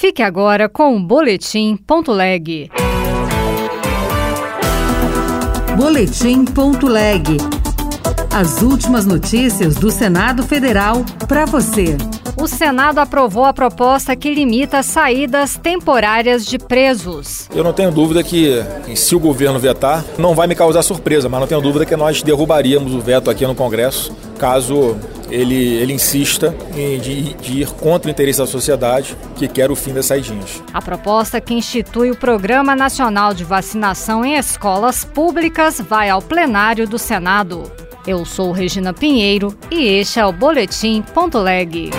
Fique agora com o Boletim Ponto Leg. Boletim Ponto Leg. As últimas notícias do Senado Federal para você. O Senado aprovou a proposta que limita saídas temporárias de presos. Eu não tenho dúvida que, se o governo vetar, não vai me causar surpresa, mas não tenho dúvida que nós derrubaríamos o veto aqui no Congresso, caso ele, ele insista em de, de, ir contra o interesse da sociedade que quer o fim das saidinhas. A proposta que institui o Programa Nacional de Vacinação em Escolas Públicas vai ao plenário do Senado. Eu sou Regina Pinheiro e este é o Boletim Ponto Leg.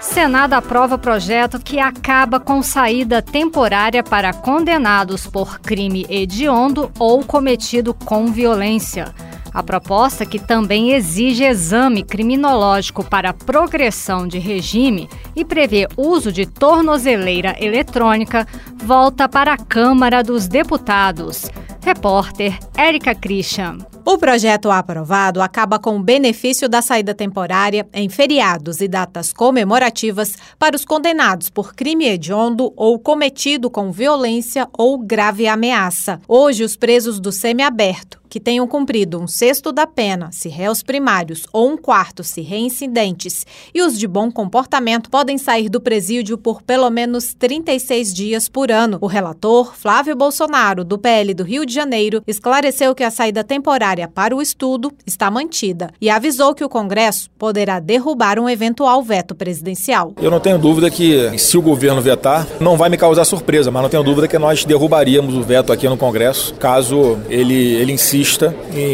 Senado aprova projeto que acaba com saída temporária para condenados por crime hediondo ou cometido com violência. A proposta, que também exige exame criminológico para progressão de regime e prevê uso de tornozeleira eletrônica, volta para a Câmara dos Deputados. Repórter Érica Christian. O projeto aprovado acaba com o benefício da saída temporária em feriados e datas comemorativas para os condenados por crime hediondo ou cometido com violência ou grave ameaça. Hoje, os presos do semiaberto que tenham cumprido um sexto da pena, se réus primários, ou um quarto, se reincidentes, e os de bom comportamento podem sair do presídio por pelo menos 36 dias por ano. O relator, Flávio Bolsonaro, do PL do Rio de Janeiro, esclareceu que a saída temporária para o estudo está mantida e avisou que o Congresso poderá derrubar um eventual veto presidencial. Eu não tenho dúvida que, se o governo vetar, não vai me causar surpresa, mas não tenho dúvida que nós derrubaríamos o veto aqui no Congresso, caso ele, ele insista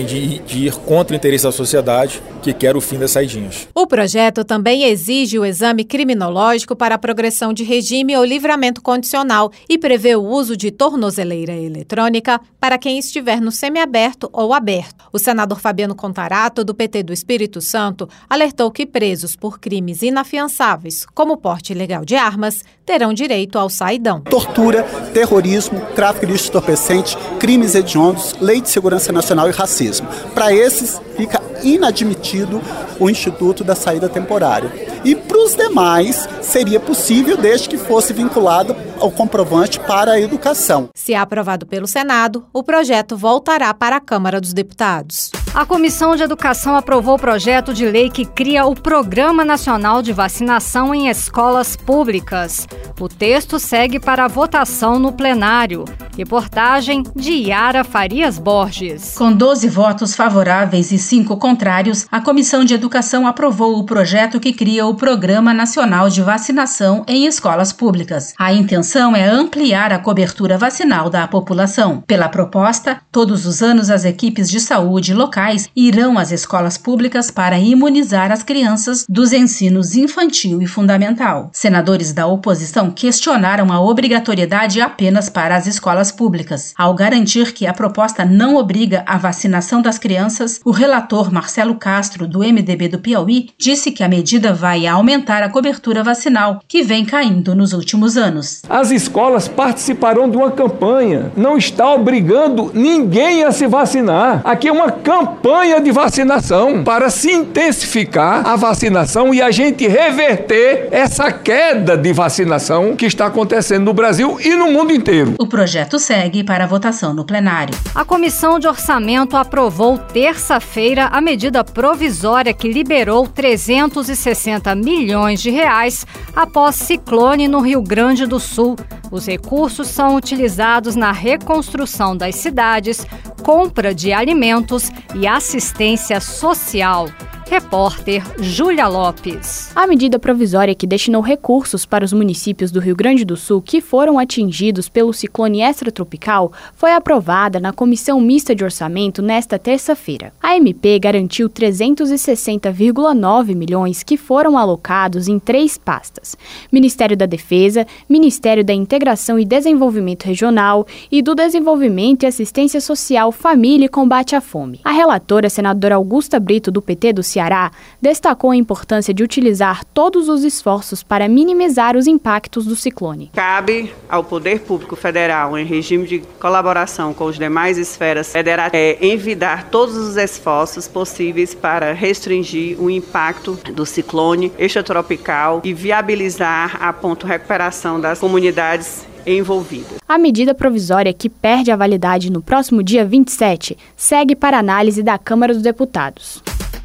de, de ir contra o interesse da sociedade que quer o fim das saidinhas. O projeto também exige o exame criminológico para a progressão de regime ou livramento condicional e prevê o uso de tornozeleira eletrônica para quem estiver no semiaberto ou aberto. O senador Fabiano Contarato, do PT do Espírito Santo, alertou que presos por crimes inafiançáveis, como porte ilegal de armas, terão direito ao saidão. Tortura, terrorismo, tráfico de entorpecente, crimes hediondos, lei de segurança nacional e racismo. Para esses, fica inadmitido o Instituto da Saída Temporária. E para os demais, seria possível desde que fosse vinculado ao comprovante para a educação. Se aprovado pelo Senado, o projeto voltará para a Câmara dos Deputados. A Comissão de Educação aprovou o projeto de lei que cria o Programa Nacional de Vacinação em Escolas Públicas. O texto segue para a votação no plenário. Reportagem de Yara Farias Borges. Com 12 votos favoráveis e 5 contrários, a Comissão de Educação aprovou o projeto que cria o Programa Nacional de Vacinação em Escolas Públicas. A intenção é ampliar a cobertura vacinal da população. Pela proposta, todos os anos as equipes de saúde locais irão às escolas públicas para imunizar as crianças dos ensinos infantil e fundamental. Senadores da oposição questionaram a obrigatoriedade apenas para as escolas escolas públicas. Ao garantir que a proposta não obriga a vacinação das crianças, o relator Marcelo Castro, do MDB do Piauí, disse que a medida vai aumentar a cobertura vacinal, que vem caindo nos últimos anos. As escolas participarão de uma campanha, não está obrigando ninguém a se vacinar. Aqui é uma campanha de vacinação para se intensificar a vacinação e a gente reverter essa queda de vacinação que está acontecendo no Brasil e no mundo inteiro. O projeto segue para votação no plenário. A Comissão de Orçamento aprovou terça-feira a medida provisória que liberou 360 milhões de reais após ciclone no Rio Grande do Sul. Os recursos são utilizados na reconstrução das cidades, compra de alimentos e assistência social. Repórter Júlia Lopes. A medida provisória que destinou recursos para os municípios do Rio Grande do Sul que foram atingidos pelo ciclone extratropical foi aprovada na Comissão Mista de Orçamento nesta terça-feira. A MP garantiu 360,9 milhões que foram alocados em três pastas: Ministério da Defesa, Ministério da Integração e Desenvolvimento Regional e do Desenvolvimento e Assistência Social, Família e Combate à Fome. A relatora, senadora Augusta Brito, do PT do Ceará, destacou a importância de utilizar todos os esforços para minimizar os impactos do ciclone. Cabe ao Poder Público Federal, em regime de colaboração com as demais esferas federais, é, envidar todos os esforços possíveis para restringir o impacto do ciclone extratropical e viabilizar a ponto recuperação das comunidades envolvidas. A medida provisória que perde a validade no próximo dia 27 segue para análise da Câmara dos Deputados.